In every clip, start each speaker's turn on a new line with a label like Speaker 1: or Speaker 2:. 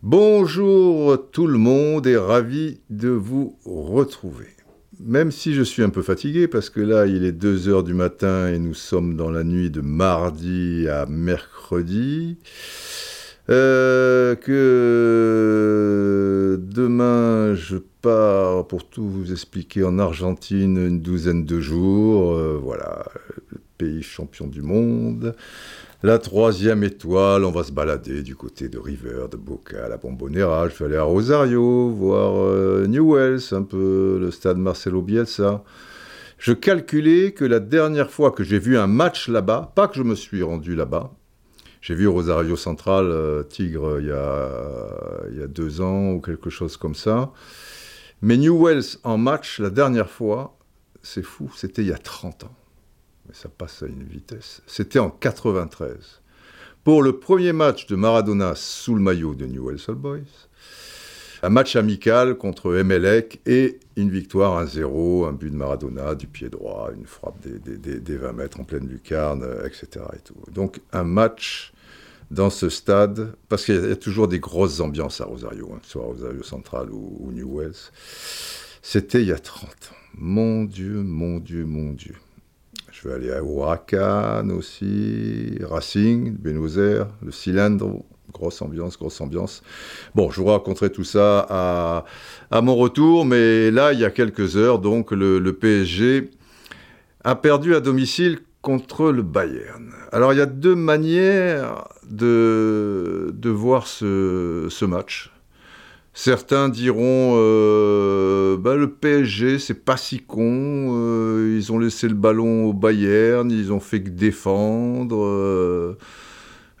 Speaker 1: Bonjour tout le monde et ravi de vous retrouver. Même si je suis un peu fatigué parce que là il est 2 heures du matin et nous sommes dans la nuit de mardi à mercredi. Euh, que demain je pars pour tout vous expliquer en Argentine une douzaine de jours, euh, voilà, pays champion du monde. La troisième étoile, on va se balader du côté de River, de Boca, la Bombonera. Je vais aller à Rosario, voir euh, Newells, un peu le stade Marcelo Bielsa. Je calculais que la dernière fois que j'ai vu un match là-bas, pas que je me suis rendu là-bas, j'ai vu Rosario Central, euh, Tigre, il y, a, il y a deux ans ou quelque chose comme ça. Mais Newells en match, la dernière fois, c'est fou, c'était il y a 30 ans. Mais ça passe à une vitesse. C'était en 93. Pour le premier match de Maradona sous le maillot de Newell's Old Boys, un match amical contre Emelec et une victoire 1-0, un but de Maradona du pied droit, une frappe des, des- des- des 20 mètres en pleine lucarne, euh, etc. Et tout. Donc un match dans ce stade, parce qu'il y a- il y a toujours des grosses ambiances à Rosario, hein, soit Rosario Central ou, ou Newell's. C'était il y a 30 ans. Mon Dieu, mon Dieu, mon Dieu. Vais aller à Huracan aussi, Racing, Buenos le cylindre, grosse ambiance, grosse ambiance. Bon, je vous raconterai tout ça à, mon retour, mais là, il y a quelques heures, donc le, le PSG a perdu à domicile contre le Bayern. Alors, il y a deux manières de, de voir ce match. Certains diront euh, bah, le PSG c'est pas si con, euh, ils ont laissé le ballon au Bayern, ils ont fait que défendre. euh,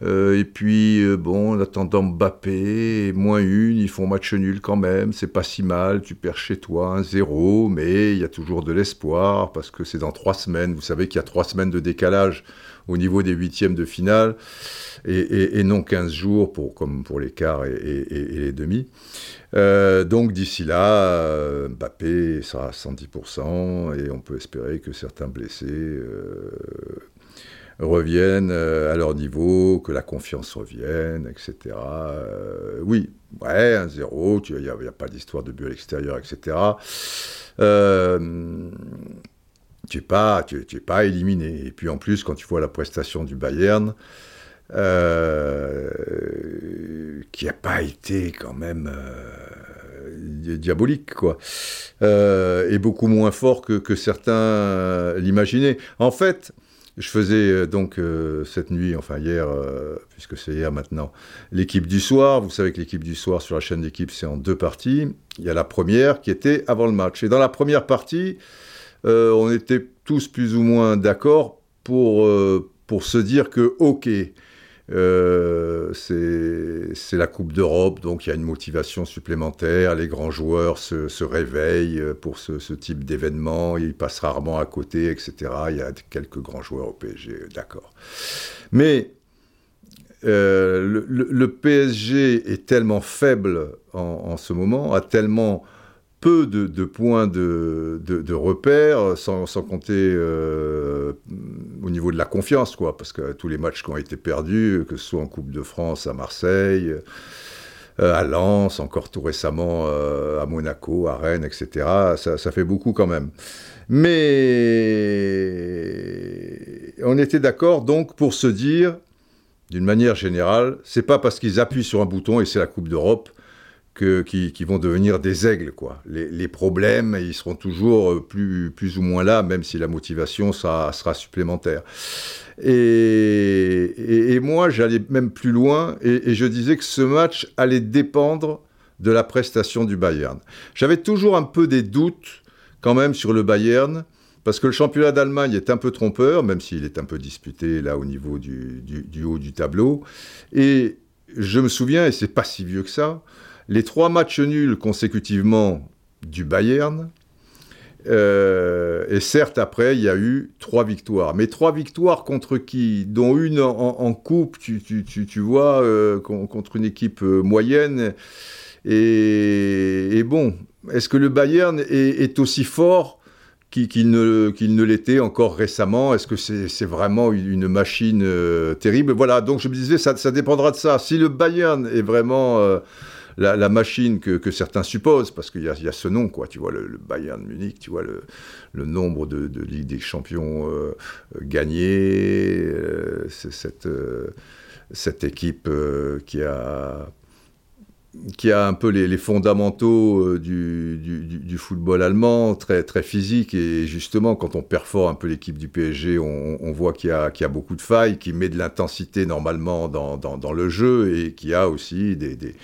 Speaker 1: euh, et puis euh, bon, en attendant Mbappé, moins une, ils font match nul quand même, c'est pas si mal, tu perds chez toi 1-0, mais il y a toujours de l'espoir parce que c'est dans trois semaines. Vous savez qu'il y a trois semaines de décalage au niveau des huitièmes de finale et, non 15 jours pour, comme pour les quarts et, les demi. Euh, donc d'ici là, Mbappé sera à 110% et on peut espérer que certains blessés reviennent euh, à leur niveau, que la confiance revienne, etc. Euh, oui, ouais, 1-0, il n'y a, pas d'histoire de but à etc. Euh, tu n'es pas, tu, pas éliminé. Et puis en plus, quand tu vois la prestation du Bayern, qui n'a pas été quand même diabolique, quoi, et beaucoup moins fort que, certains l'imaginaient. En fait, je faisais euh, donc euh, cette nuit, enfin hier, euh, puisque c'est hier maintenant, l'équipe du soir. Vous savez que l'équipe du soir sur la chaîne d'équipe, c'est en deux parties. Il y a la première qui était avant le match. Et dans la première partie, on était tous plus ou moins d'accord pour, pour se dire que, ok, euh, c'est la Coupe d'Europe, donc il y a une motivation supplémentaire, les grands joueurs se, réveillent pour ce, type d'événement, ils passent rarement à côté, etc. Il y a quelques grands joueurs au PSG, d'accord. Mais euh, le, PSG est tellement faible en, ce moment, a tellement peu de, points de, de, de repères, sans, compter euh, au niveau de la confiance, quoi, parce que tous les matchs qui ont été perdus, que ce soit en Coupe de France, à Marseille, euh, à Lens, encore tout récemment euh, à Monaco, à Rennes, etc., ça, ça fait beaucoup quand même. Mais on était d'accord donc pour se dire, d'une manière générale, c'est pas parce qu'ils appuient sur un bouton et c'est la Coupe d'Europe qui, vont devenir des aigles. Quoi. Les, problèmes, ils seront toujours euh, plus, plus ou moins là, même si la motivation sera, sera supplémentaire. Et, moi, j'allais même plus loin et, je disais que ce match allait dépendre de la prestation du Bayern. J'avais toujours un peu des doutes quand même sur le Bayern, parce que le championnat d'Allemagne est un peu trompeur, même s'il est un peu disputé là au niveau du, du, du haut du tableau. Et je me souviens, et c'est pas si vieux que ça, les trois matchs nuls consécutivement du Bayern. Euh, et certes, après, il y a eu trois victoires. Mais trois victoires contre qui? Dont une en, coupe, tu, tu, tu, tu vois, euh, contre une équipe euh, moyenne. Et, bon, est-ce que le Bayern est, aussi fort qu'il ne, ne l'était encore récemment? Est-ce que c'est vraiment une machine terrible? Voilà, donc je me disais, ça, ça, dépendra de ça. Si le Bayern est vraiment la, machine que, certains supposent, parce qu'il y, a ce nom, quoi, tu vois, le, Bayern Munich, tu vois, le, nombre de, Ligue des Champions euh, gagnés, cette, cette équipe qui a qui a un peu les, fondamentaux euh, du, du, football allemand, très, très physique. Et justement, quand on perfore un peu l'équipe du PSG, on, voit qu'il y, y, a beaucoup de failles, qui met de l'intensité normalement dans, dans, dans, le jeu et qui a aussi des, des,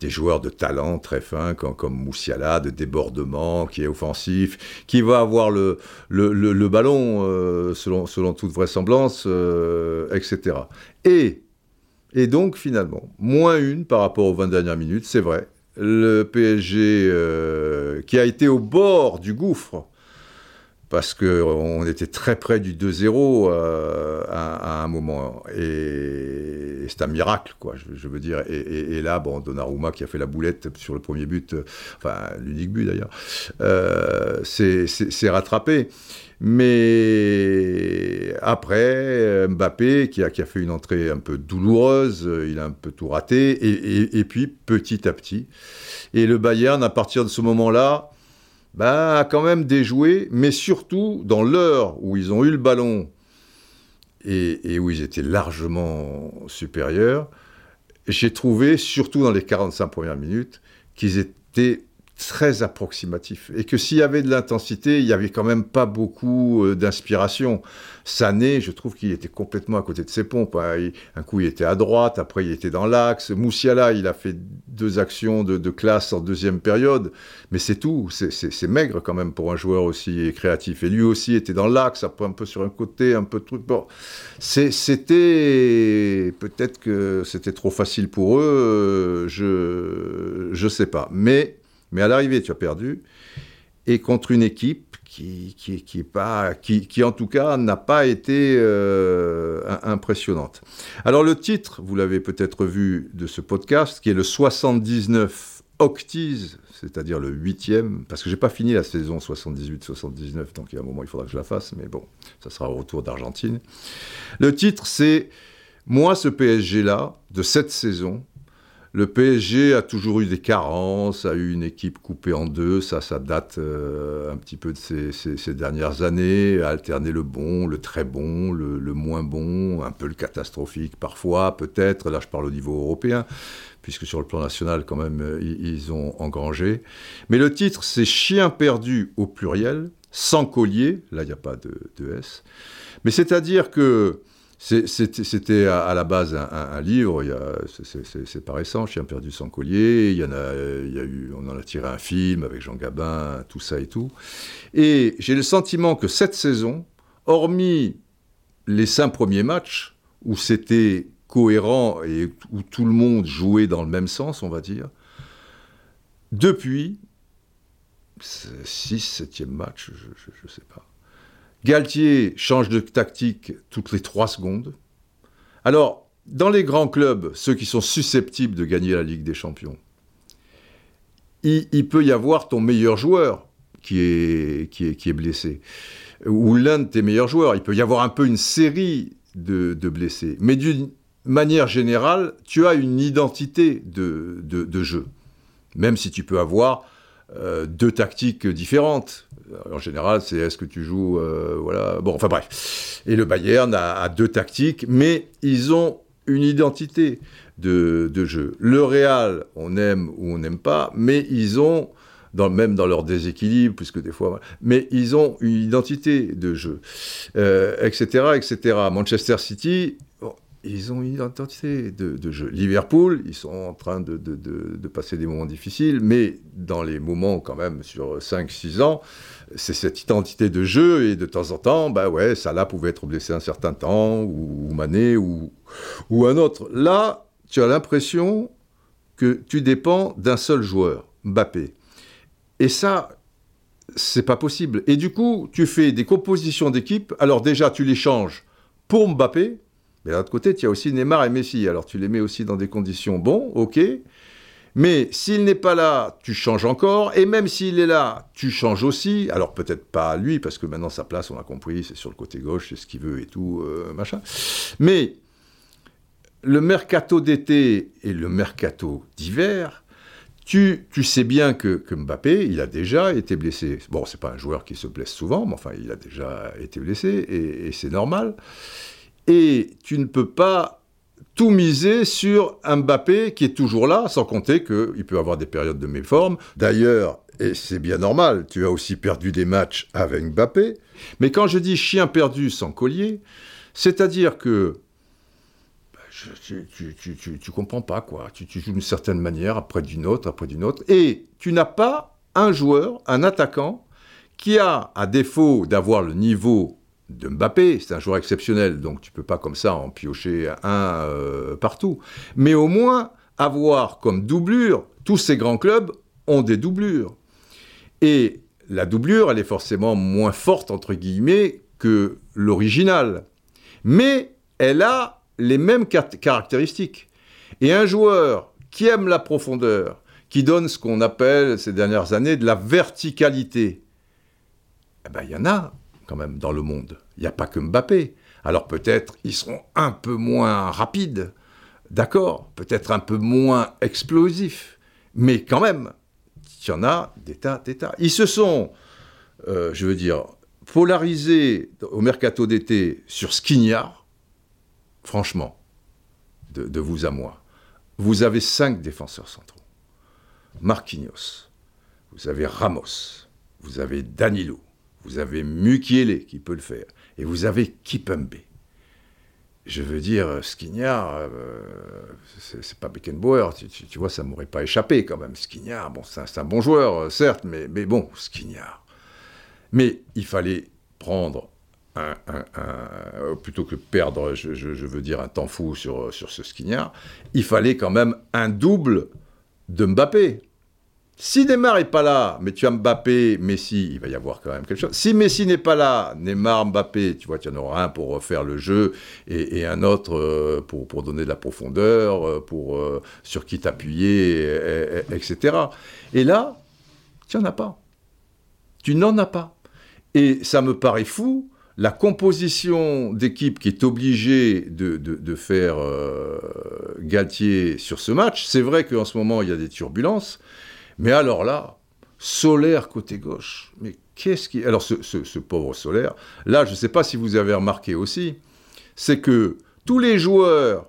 Speaker 1: des, joueurs de talent très fins comme, comme Moussiala, de débordement, qui est offensif, qui va avoir le, le, le, ballon euh, selon, selon toute vraisemblance, euh, etc. Et et donc, finalement, moins une par rapport aux 20 dernières minutes, c'est vrai. Le PSG, euh, qui a été au bord du gouffre, parce qu'on était très près du 2-0 euh, à, un moment. Et, c'est un miracle, quoi, je, veux dire. Et, là, bon, Donnarumma qui a fait la boulette sur le premier but, euh, enfin, l'unique but d'ailleurs, c'est rattrapé. Mais après, Mbappé, qui a, fait une entrée un peu douloureuse, il a un peu tout raté, et, puis petit à petit. Et le Bayern, à partir de ce moment-là, bah, a quand même déjoué, mais surtout dans l'heure où ils ont eu le ballon et, et où ils étaient largement supérieurs, j'ai trouvé, surtout dans les 45 premières minutes, qu'ils étaient très approximatif. Et que s'il y avait de l'intensité, il n'y avait quand même pas beaucoup euh, d'inspiration. Sané, je trouve qu'il était complètement à côté de ses pompes. Hein. un coup, il était à droite, après, il était dans l'axe. Moussiala, il a fait deux actions de, classe en deuxième période, mais c'est tout. C'est maigre quand même pour un joueur aussi créatif. Et lui aussi était dans l'axe, un peu sur un côté, un peu de truc. Bon, c'était peut-être que c'était trop facile pour eux, euh, je je sais pas. Mais mais à l'arrivée, tu as perdu. Et contre une équipe qui, qui, est pas, qui, qui en tout cas, n'a pas été euh, impressionnante. Alors, le titre, vous l'avez peut-être vu de ce podcast, qui est le 79 Octis, c'est-à-dire le huitième, parce que j'ai pas fini la saison 78-79, donc il y a un moment il faudra que je la fasse, mais bon, ça sera au retour d'Argentine. Le titre, c'est Moi, ce PSG-là, de cette saison, le PSG a toujours eu des carences, a eu une équipe coupée en deux, ça, ça date euh, un petit peu de ces, dernières années, a alterné le bon, le très bon, le, moins bon, un peu le catastrophique parfois, peut-être, là je parle au niveau européen, puisque sur le plan national quand même euh, ils, ont engrangé. Mais le titre c'est Chien perdu au pluriel, sans collier, là il n'y a pas de, de S, mais c'est-à-dire que c'était à, la base un, livre, c'est pas récent, Chien perdu sans collier, il y en a, il y a eu, on en a tiré un film avec Jean Gabin, tout ça et tout. Et j'ai le sentiment que cette saison, hormis les cinq premiers matchs, où c'était cohérent et où tout le monde jouait dans le même sens, on va dire, depuis 6, 7 match, je ne sais pas, Galtier change de tactique toutes les trois secondes. Alors, dans les grands clubs, ceux qui sont susceptibles de gagner la Ligue des Champions, il, peut y avoir ton meilleur joueur qui est, qui est, blessé, ou l'un de tes meilleurs joueurs. Il peut y avoir un peu une série de, blessés. Mais d'une manière générale, tu as une identité de, de, jeu, même si tu peux avoir euh, deux tactiques différentes. En général, c'est est-ce que tu joues, euh, voilà. Bon, enfin bref. Et le Bayern a, deux tactiques, mais ils ont une identité de, jeu. Le Real, on aime ou on n'aime pas, mais ils ont même dans leur déséquilibre, puisque des fois, mais ils ont une identité de jeu, etc., euh, etc. Manchester City, ils ont une identité de, jeu. Liverpool, ils sont en train de, passer des moments difficiles, mais dans les moments quand même sur 5-6 ans, c'est cette identité de jeu et de temps en temps, bah ouais, Salah pouvait être blessé un certain temps, ou, Mané, ou, ou un autre. Là, tu as l'impression que tu dépends d'un seul joueur, Mbappé. Et ça, c'est pas possible. Et du coup, tu fais des compositions d'équipe, alors déjà tu les changes pour Mbappé, mais d'un autre côté, tu as aussi Neymar et Messi, alors tu les mets aussi dans des conditions bon, ok, Mais s'il n'est pas là, tu changes encore. Et même s'il est là, tu changes aussi. Alors peut-être pas lui, parce que maintenant sa place, on a compris, c'est sur le côté gauche, c'est ce qu'il veut et tout, euh, machin. Mais le mercato d'été et le mercato d'hiver, tu, tu, sais bien que, Mbappé, il a déjà été blessé. Bon, c'est pas un joueur qui se blesse souvent, mais enfin, il a déjà été blessé, et c'est normal. Et tu ne peux pas tout miser sur Mbappé qui est toujours là, sans compter qu'il peut avoir des périodes de méforme. D'ailleurs, et c'est bien normal, tu as aussi perdu des matchs avec Mbappé. Mais quand je dis chien perdu sans collier, c'est-à-dire que bah, tu, tu, comprends pas quoi. Tu, tu joues d'une certaine manière, après d'une autre, après d'une autre, et tu n'as pas un joueur, un attaquant, qui a, à défaut d'avoir le niveau de Mbappé, c'est un joueur exceptionnel, donc tu peux pas comme ça en piocher un euh, partout. Mais au moins avoir comme doublure, tous ces grands clubs ont des doublures. Et la doublure, elle est forcément moins forte, entre guillemets, que l'original. Mais elle a les mêmes caractéristiques. Et un joueur qui aime la profondeur, qui donne ce qu'on appelle ces dernières années de la verticalité, eh ben, il y en a quand même dans le monde. Il n'y a pas que Mbappé. Alors peut-être ils seront un peu moins rapides, d'accord, peut-être un peu moins explosifs, mais quand même, il y en a des tas. Ils se sont, euh, je veux dire, polarisés au mercato d'été sur Skignard, franchement, de, de, vous à moi. Vous avez cinq défenseurs centraux. Marquinhos, vous avez Ramos, vous avez Danilo, vous avez Mukiele qui peut le faire, et vous avez Kipembe. Je veux dire, Skignard, euh, c'est pas Beckenbauer, tu, vois, ça m'aurait pas échappé quand même. Skignard, bon, c'est un, bon joueur, euh, certes, mais, bon, Skignard. Mais il fallait prendre un, plutôt que perdre, je, veux dire, un temps fou sur, sur ce Skignard, il fallait quand même un double de Mbappé. Si Neymar n'est pas là, mais tu as Mbappé, Messi, il va y avoir quand même quelque chose. Si Messi n'est pas là, Neymar, Mbappé, tu vois, tu en auras un pour refaire le jeu et, un autre euh, pour, pour, donner de la profondeur, euh, pour, euh, sur qui t'appuyer, etc. Et là, tu n'en as pas. Tu n'en as pas. Et ça me paraît fou, la composition d'équipe qui est obligée de, de, faire Galtier sur ce match, c'est vrai qu'en ce moment, il y a des turbulences. Mais alors là, solaire côté gauche, mais qu'est-ce qui... Alors ce, pauvre solaire, là, je ne sais pas si vous avez remarqué aussi, c'est que tous les joueurs,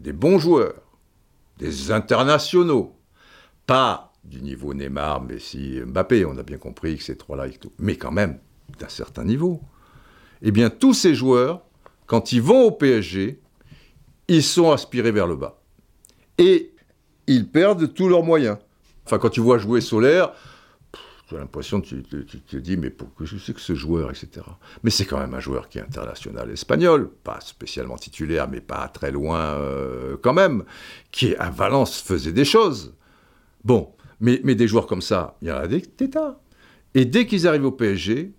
Speaker 1: des bons joueurs, des internationaux, pas du niveau Neymar, Messi, Mbappé, on a bien compris que ces trois-là, mais quand même d'un certain niveau, eh bien tous ces joueurs, quand ils vont au PSG, ils sont aspirés vers le bas. Et ils perdent tous leurs moyens. Quand tu vois jouer Solaire, tu as l'impression, tu, te dis, mais pourquoi je sais que ce joueur, etc. Mais c'est quand même un joueur qui est international espagnol, pas spécialement titulaire, mais pas très loin euh, quand même, qui à Valence faisait des choses. Bon, mais, mais des joueurs comme ça, il y en a des, tas. Et dès qu'ils arrivent au PSG,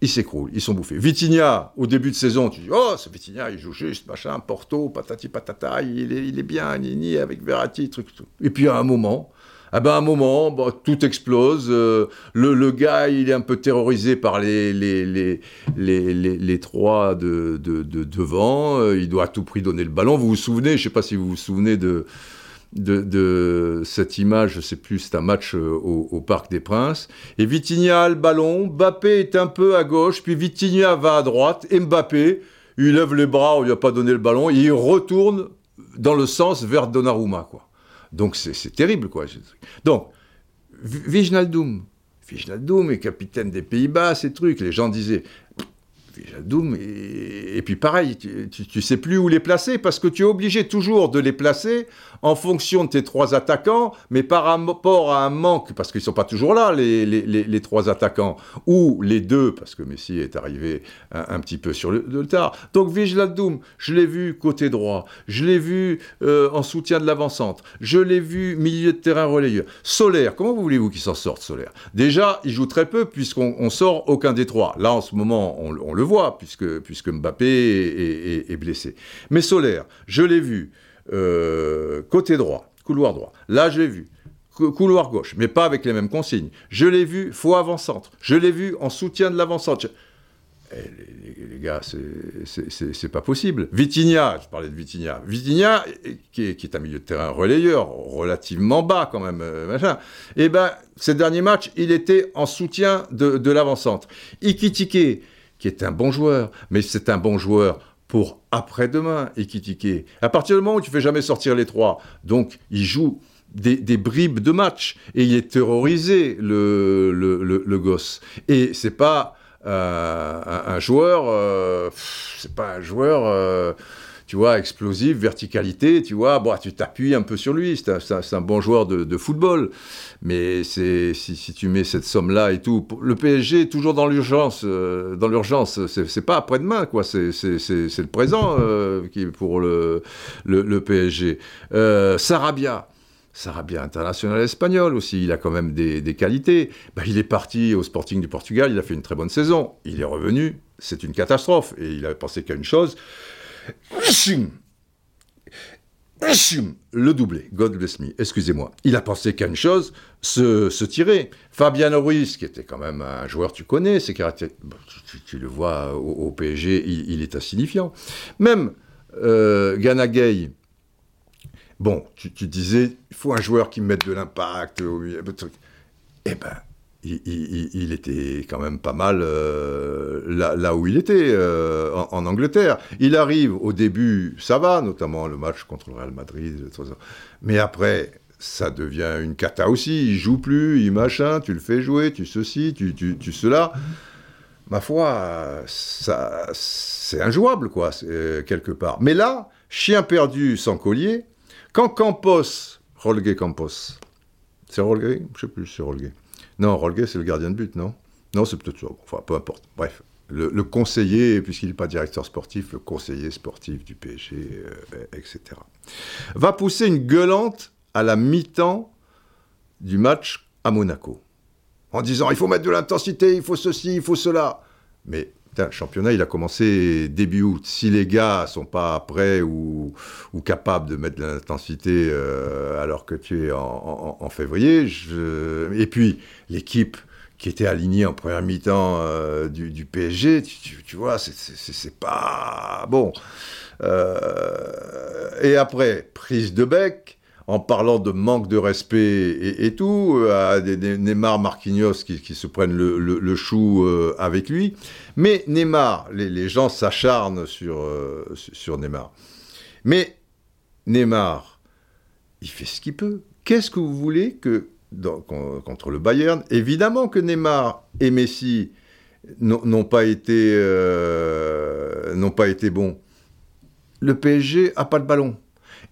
Speaker 1: ils s'écroulent, ils sont bouffés. Vitinha, au début de saison, tu dis Oh, ce Vitinha, il joue juste, machin, Porto, patati patata, il est, il est bien, Nini, avec Verratti, truc, tout. Et puis à un moment, ah ben à un moment, bah, tout explose. Euh, le, le, gars, il est un peu terrorisé par les, les, les, les, les trois de, de, de devant. Euh, il doit à tout prix donner le ballon. Vous vous souvenez, je ne sais pas si vous vous souvenez de, de, de cette image, je sais plus, c'est un match euh, au, au, Parc des Princes. Et Vitinha a le ballon, Mbappé est un peu à gauche, puis Vitinha va à droite, et Mbappé, il lève les bras, on lui a pas donné le ballon, et il retourne dans le sens vers Donnarumma, quoi. Donc c'est terrible, quoi. Donc, Vignaldoum, Vignaldoum est capitaine des Pays-Bas, ces trucs. Les gens disaient, Et, et puis pareil, tu, tu, sais plus où les placer parce que tu es obligé toujours de les placer en fonction de tes trois attaquants, mais par rapport à un manque, parce qu'ils ne sont pas toujours là, les, les, les, trois attaquants, ou les deux, parce que Messi est arrivé un, petit peu sur le, le tard. Donc Vijladoum, je l'ai vu côté droit, je l'ai vu euh, en soutien de l'avancante, je l'ai vu milieu de terrain relayeur. Solaire, comment voulez-vous qu'il s'en sorte, Solaire Déjà, il joue très peu, puisqu'on sort aucun des trois. Là, en ce moment, on, on le puisque, puisque Mbappé est, blessé. Mais Solaire, je l'ai vu. Euh, côté droit, couloir droit. Là, je l'ai vu. couloir gauche, mais pas avec les mêmes consignes. Je l'ai vu faux avant-centre. Je l'ai vu en soutien de l'avant-centre. Eh, les, gars, c'est pas possible. Vitinha, je parlais de Vitinha. Vitinha, qui est, un milieu de terrain relayeur, relativement bas quand même, euh, machin. Eh ben, ces derniers matchs, il était en soutien de, de l'avant-centre. Ikitike, qui est un bon joueur, mais c'est un bon joueur pour après-demain, Ikitike. À partir du moment où tu fais jamais sortir les trois, donc il joue des, bribes de match et il est terrorisé, le gosse. Et c'est pas euh, un, joueur, euh, c'est pas un joueur, euh, tu vois, explosif, verticalité, tu vois, bon, tu t'appuies un peu sur lui, c'est un, bon joueur de, football, mais c'est si, tu mets cette somme-là et tout, le PSG est toujours dans l'urgence, dans l'urgence, c'est pas après-demain, quoi, c'est le présent qui pour le, PSG. Sarabia, Sarabia international espagnol aussi, il a quand même des, qualités. Bah, il est parti au Sporting du Portugal, il a fait une très bonne saison. Il est revenu, c'est une catastrophe. Et il a pensé qu'à une chose. Le doublé, God bless me, excusez-moi. Il a pensé qu'à une chose, se, tirer. Fabiano Ruiz, qui était quand même un joueur, tu connais, ses caractéristiques, tu, le vois au, PSG, il, est insignifiant. Même euh, Gana Gay, Bon, tu, disais, il faut un joueur qui mette de l'impact. Eh ben, il, était quand même pas mal euh, là, où il était, euh, en, Angleterre. Il arrive au début, ça va, notamment le match contre le Real Madrid. Mais après, ça devient une cata aussi. Il joue plus, il machin, tu le fais jouer, tu ceci, tu, cela. Ma foi, ça, c'est injouable, quoi, quelque part. Mais là, chien perdu sans collier, quand Campos, Rolgue Campos, c'est Rolgue Je sais plus c'est Rolgue. Non, Rolgue, c'est le gardien de but, non? Non, c'est peut-être ça. Enfin, peu importe. Bref, le, conseiller, puisqu'il n'est pas directeur sportif, le conseiller sportif du PSG, euh, etc., va pousser une gueulante à la mi-temps du match à Monaco, en disant il faut mettre de l'intensité, il faut ceci, il faut cela. Mais le championnat, il a commencé début août. Si les gars sont pas prêts ou, capables de mettre l'intensité euh, alors que tu es en, février, et puis l'équipe qui était alignée en première mi-temps euh, du, PSG, tu, vois, c'est pas bon. Euh, et après, prise de bec, en parlant de manque de respect et, tout, euh, à des, Neymar, Marquinhos qui, se prennent le, chou euh, avec lui. Mais Neymar, les, gens s'acharnent sur, euh, sur Neymar. Mais Neymar, il fait ce qu'il peut. Qu'est-ce que vous voulez que contre le Bayern? Évidemment que Neymar et Messi n'ont pas été n'ont pas été bons. Le PSG a pas de ballon.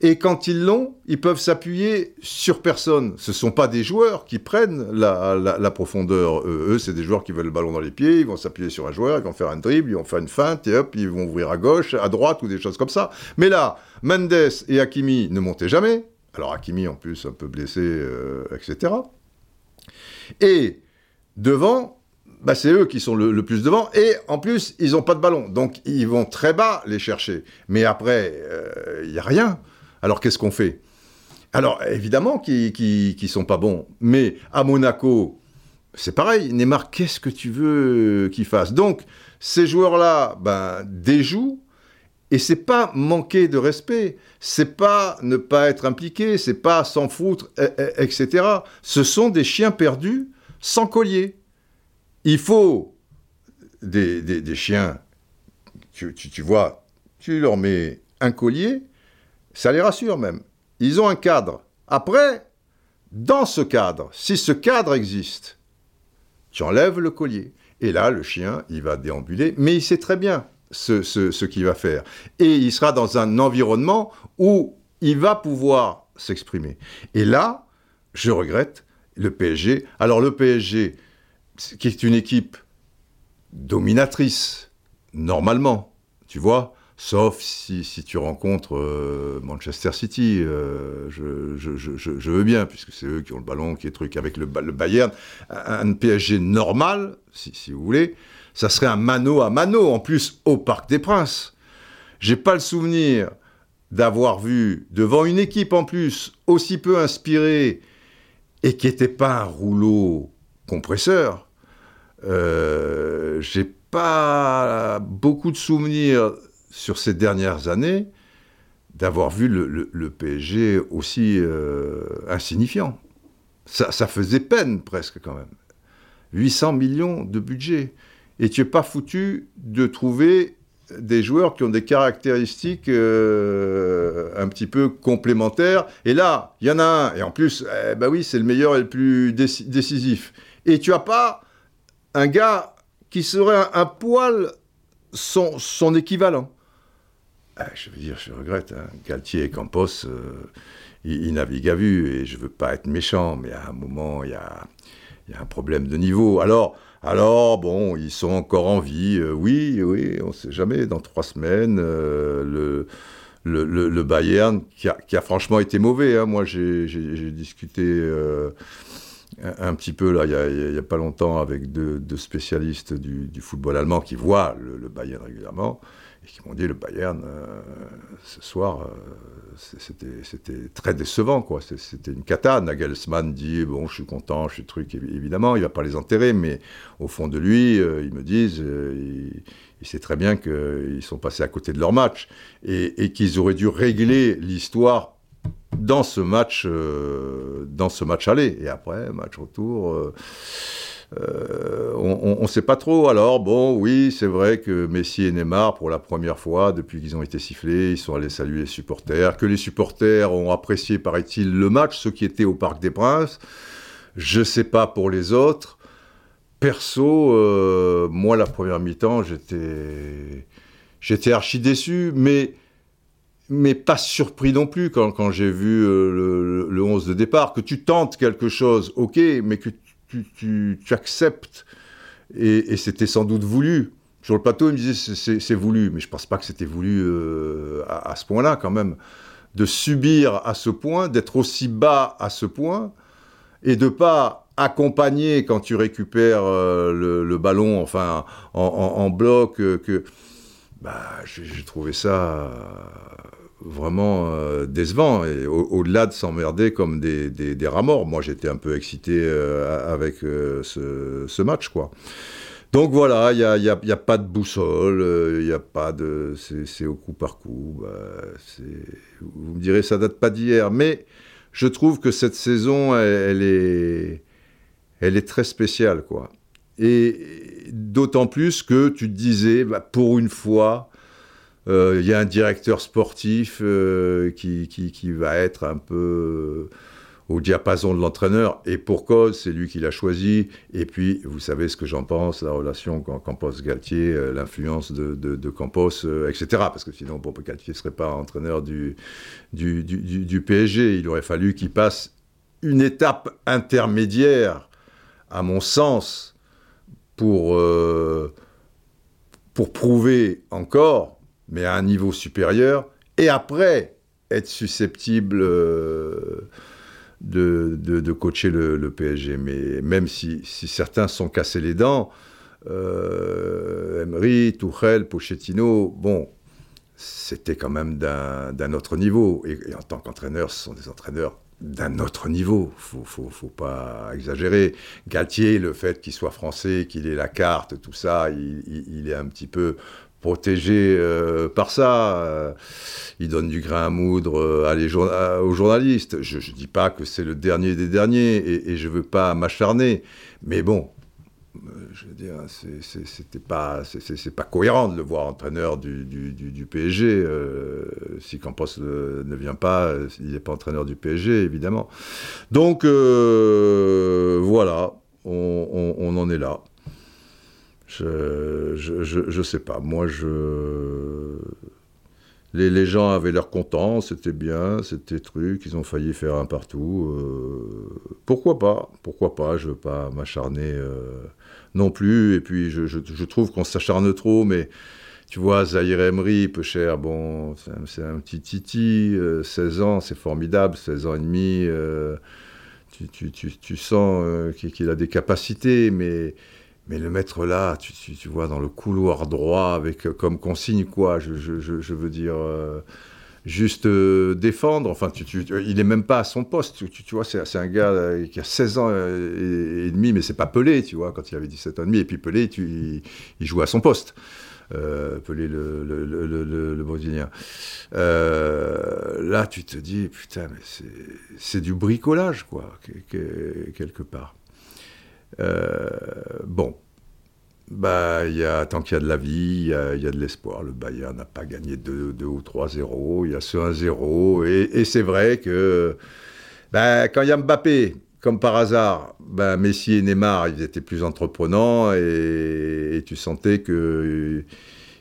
Speaker 1: Et quand ils l'ont, ils peuvent s'appuyer sur personne. Ce ne sont pas des joueurs qui prennent la, profondeur. Eux, c'est des joueurs qui veulent le ballon dans les pieds, ils vont s'appuyer sur un joueur, ils vont faire un dribble, ils vont faire une feinte, et hop, ils vont ouvrir à gauche, à droite, ou des choses comme ça. Mais là, Mendes et Hakimi ne montaient jamais. Alors Hakimi, en plus, un peu blessé, euh, etc. Et devant, bah, c'est eux qui sont le, plus devant, et en plus, ils n'ont pas de ballon. Donc, ils vont très bas les chercher. Mais après, euh, il n'y a rien. Alors qu'est-ce qu'on fait? Alors évidemment qu'ils ne sont pas bons, mais à Monaco, c'est pareil. Neymar, qu'est-ce que tu veux qu'il fasse? Donc ces joueurs-là, ben, déjouent. Et c'est pas manquer de respect, c'est pas ne pas être impliqué, c'est pas s'en foutre, etc. Ce sont des chiens perdus sans collier. Il faut des, chiens, tu, tu, vois, tu leur mets un collier, ça les rassure même. Ils ont un cadre. Après, dans ce cadre, si ce cadre existe, tu enlèves le collier. Et là, le chien, il va déambuler, mais il sait très bien ce, ce, qu'il va faire. Et il sera dans un environnement où il va pouvoir s'exprimer. Et là, je regrette le PSG. Alors le PSG, qui est une équipe dominatrice, normalement, tu vois, Sauf si, tu rencontres euh, Manchester City, euh, je, veux bien, puisque c'est eux qui ont le ballon, qui est truc avec le, Bayern. Un, PSG normal, si, vous voulez, ça serait un mano à mano, en plus au Parc des Princes. J'ai pas le souvenir d'avoir vu devant une équipe en plus aussi peu inspirée et qui n'était pas un rouleau compresseur. Euh, j'ai pas beaucoup de souvenirs sur ces dernières années d'avoir vu le, PSG aussi euh, insignifiant. Ça, faisait peine presque quand même. 800 millions de budget. Et tu n'es pas foutu de trouver des joueurs qui ont des caractéristiques euh, un petit peu complémentaires. Et là, il y en a un. Et en plus, eh ben oui, c'est le meilleur et le plus décisif. Et tu n'as pas un gars qui serait un, poil son équivalent. Ah, je veux dire, je regrette. Hein. Galtier et Campos, euh, ils, naviguent à vue. Et je veux pas être méchant, mais à un moment, il y a, un problème de niveau. Alors, alors, bon, ils sont encore en vie. Euh, oui, oui, on ne sait jamais. Dans trois semaines, euh, le, Bayern, qui a, franchement été mauvais. Hein. Moi, j'ai discuté un, petit peu, il n'y a, pas longtemps, avec deux, spécialistes du, football allemand qui voient le, Bayern régulièrement et qui m'ont dit le Bayern, euh, ce soir, euh, c'était très décevant. quoi. C'était une cata. Nagelsmann dit Bon, je suis content, je suis truc, évidemment, il va pas les enterrer, mais au fond de lui, euh, ils me disent il, sait très bien qu'ils sont passés à côté de leur match et, et qu'ils auraient dû régler l'histoire dans ce match, dans ce match aller. Et après, match retour. Euh, on ne sait pas trop. Alors, bon, oui, c'est vrai que Messi et Neymar, pour la première fois, depuis qu'ils ont été sifflés, ils sont allés saluer les supporters. Que les supporters ont apprécié, paraît-il, le match, ceux qui étaient au Parc des Princes. Je ne sais pas pour les autres. Perso, euh, moi, la première mi-temps, j'étais, j'étais archi déçu, mais, mais pas surpris non plus quand, quand j'ai vu euh, le, le, 11 de départ. Que tu tentes quelque chose, ok, mais que tu, acceptes, et, c'était sans doute voulu. Sur le plateau, il me disait c'est voulu, mais je ne pense pas que c'était voulu euh, à, ce point-là quand même. De subir à ce point, d'être aussi bas à ce point, et de pas accompagner quand tu récupères euh, le, ballon, enfin en, bloc, euh, que bah, j'ai trouvé ça vraiment euh, décevant et au-delà de s'emmerder comme des, des, rats morts. Moi, j'étais un peu excité euh, avec euh, ce, match, quoi. Donc voilà, il n'y a, a, pas de boussole, il n'y a pas de... C'est au coup par coup. Bah, vous me direz, ça date pas d'hier, mais je trouve que cette saison, elle, est, elle est très spéciale, quoi. Et d'autant plus que tu te disais, bah, pour une fois, il euh, y a un directeur sportif euh, qui, qui, va être un peu euh, au diapason de l'entraîneur, et pour cause, c'est lui qui l'a choisi. Et puis, vous savez ce que j'en pense, la relation Campos-Galtier, l'influence de, de, Campos, etc. Parce que sinon, pour Galtier ne serait pas entraîneur du, du, du, du PSG. Il aurait fallu qu'il passe une étape intermédiaire, à mon sens, pour, pour prouver encore mais à un niveau supérieur, et après être susceptible euh, de, de, coacher le, PSG. Mais même si, si, certains sont cassés les dents, euh, Emery, Tuchel, Pochettino, bon, c'était quand même d'un autre niveau. Et, en tant qu'entraîneur, ce sont des entraîneurs d'un autre niveau. Faut, faut, faut pas exagérer. Galtier, le fait qu'il soit français, qu'il ait la carte, tout ça, il, il, est un petit peu protégé euh, par ça. Euh, il donne du grain à moudre euh, aux journalistes. Je ne dis pas que c'est le dernier des derniers et, je ne veux pas m'acharner. Mais bon, je veux dire, c'était pas, c'est pas cohérent de le voir entraîneur du, du, PSG. si Campos ne vient pas, il n'est pas entraîneur du PSG, évidemment. Donc voilà, on en est là. Je, je, sais pas. Moi, je. Les, les gens avaient l'air contents, c'était bien, c'était truc, ils ont failli faire un partout. Euh, pourquoi pas Pourquoi pas Je veux pas m'acharner euh, non plus. Et puis, je, je trouve qu'on s'acharne trop, mais tu vois, Zahir Emery, peu cher, bon, c'est un, petit titi, 16 euh, ans, c'est formidable, 16 ans et demi. Tu, tu, tu, tu, sens qu'il a des capacités, mais mais le mettre là, tu, vois, dans le couloir droit, avec euh, comme consigne quoi, je, veux dire, euh, juste défendre. Enfin, il est même pas à son poste. Tu, vois, c'est un gars qui a 16 ans et, demi, mais c'est pas Pelé, tu vois, quand il avait 17 ans et demi. Et puis Pelé, tu, il, jouait à son poste. Pelé le, le, Brésilien. là, tu te dis, putain, mais c'est du bricolage, quoi, quelque part. Bon, bah, y a, tant qu'il y a de la vie, il y a, de l'espoir. Le Bayern n'a pas gagné 2, ou 3-0, il y a ce 1-0. Et, c'est vrai que bah, quand il y a Mbappé, comme par hasard, bah, Messi et Neymar, ils étaient plus entreprenants et tu sentais que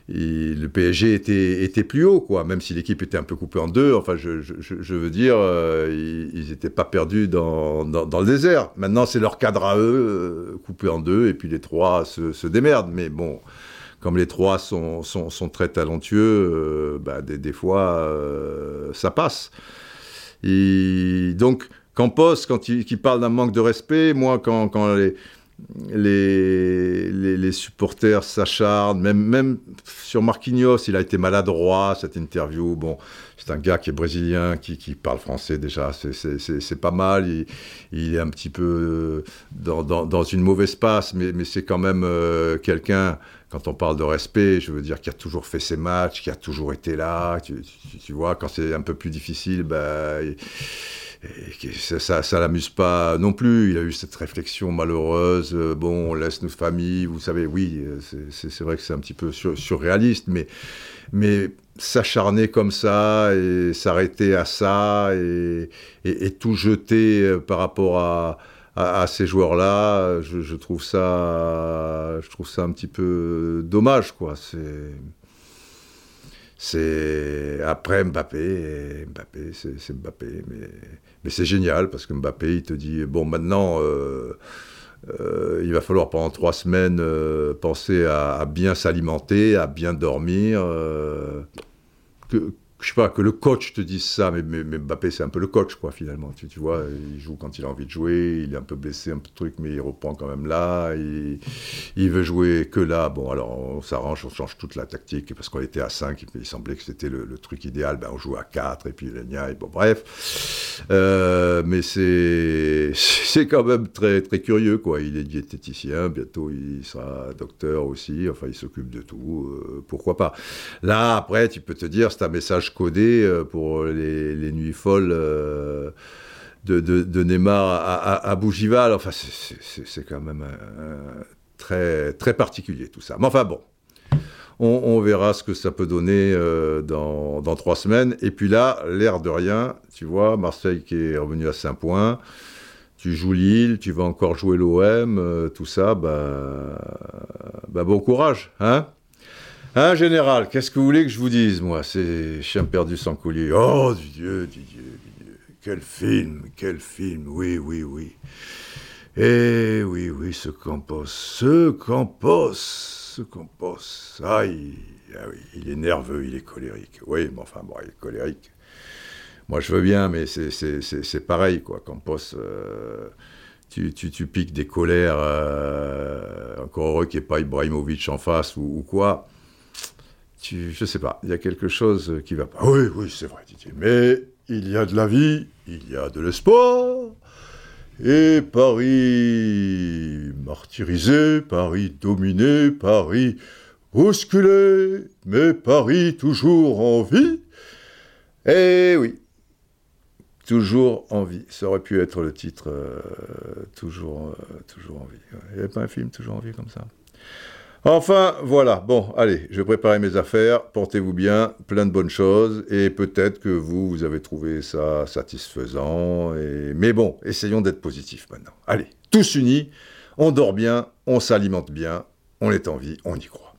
Speaker 1: le PSG était, était, plus haut, quoi, même si l'équipe était un peu coupée en deux. Enfin, je, veux dire, euh, ils n'étaient pas perdus dans, dans, le désert. Maintenant, c'est leur cadre à eux, euh, coupé en deux, et puis les trois se, démerdent. Mais bon, comme les trois sont, sont, très talentueux, euh, bah, des, fois, ça passe. Et donc, Campos, quand il, il parle d'un manque de respect, moi, quand, quand les les, les, supporters s'acharnent, même, même sur Marquinhos, il a été maladroit, cette interview. Bon, c'est un gars qui est brésilien, qui, qui parle français déjà, c'est pas mal. Il, il, est un petit peu dans, dans, dans une mauvaise passe, mais, mais c'est quand même euh, quelqu'un, quand on parle de respect, je veux dire, qui a toujours fait ses matchs, qui a toujours été là. Tu, tu, vois, quand c'est un peu plus difficile, bah, ça, ça, l'amuse pas non plus. Il a eu cette réflexion malheureuse. Euh, bon, on laisse nos familles, vous savez, oui, euh, c'est vrai que c'est un petit peu surréaliste, mais, mais s'acharner comme ça et s'arrêter à ça et, et, tout jeter euh, par rapport à, à, ces joueurs-là, je, je, trouve ça, je trouve ça un petit peu dommage, quoi. C'est c'est après Mbappé, Mbappé, c'est Mbappé, mais, c'est génial parce que Mbappé, il te dit bon, maintenant, euh, euh, il va falloir pendant trois semaines euh, penser à, bien s'alimenter, à bien dormir. Je sais pas, que le coach te dise ça, mais, Mbappé, c'est un peu le coach, quoi, finalement. Tu, vois, il joue quand il a envie de jouer, il est un peu blessé, un peu de truc, mais il reprend quand même là, il, veut jouer que là. Bon, alors, on s'arrange, on change toute la tactique, parce qu'on était à 5, il semblait que c'était le, truc idéal, ben, on joue à 4, et puis et bon, bref. Euh, mais c'est, c'est quand même très, très curieux, quoi. Il est diététicien, bientôt il sera docteur aussi, enfin, il s'occupe de tout, euh, pourquoi pas. Là, après, tu peux te dire, c'est un message codé euh, pour les, nuits folles euh, de, Neymar à, Bougival. Enfin, c'est quand même très, très particulier tout ça. Mais enfin bon, on, verra ce que ça peut donner euh, dans, trois semaines. Et puis là, l'air de rien, tu vois, Marseille qui est revenu à 5 points. Tu joues Lille, tu vas encore jouer l'OM, tout ça, bah, bah bon courage, hein Hein, général, qu'est-ce que vous voulez que je vous dise, moi C'est chien perdu sans coulier. Oh, Dieu, Dieu, Dieu. Quel film, quel film, oui, oui, oui. Eh oui, oui, ce Campos, ce Campos, ce Campos. Aïe, ah oui, il est nerveux, il est colérique. Oui, mais enfin, bon, il est colérique. Moi, je veux bien, mais c'est pareil, quoi. Campos, euh, tu, piques des colères, euh, encore heureux qu'il n'y ait pas Ibrahimovic en face ou quoi tu, je sais pas, il y a quelque chose qui va pas. Oui, oui, c'est vrai, Didier. Mais il y a de la vie, il y a de l'espoir. Et Paris martyrisé, Paris dominé, Paris bousculé, mais Paris toujours en vie. Eh oui, toujours en vie. Ça aurait pu être le titre, euh, toujours, euh, toujours en vie. Il n'y avait pas un film toujours en vie comme ça? Enfin, voilà. Bon, allez, je vais préparer mes affaires. Portez-vous bien, plein de bonnes choses. Et peut-être que vous, vous avez trouvé ça satisfaisant. Mais bon, essayons d'être positifs maintenant. Allez, tous unis, on dort bien, on s'alimente bien, on est en vie, on y croit.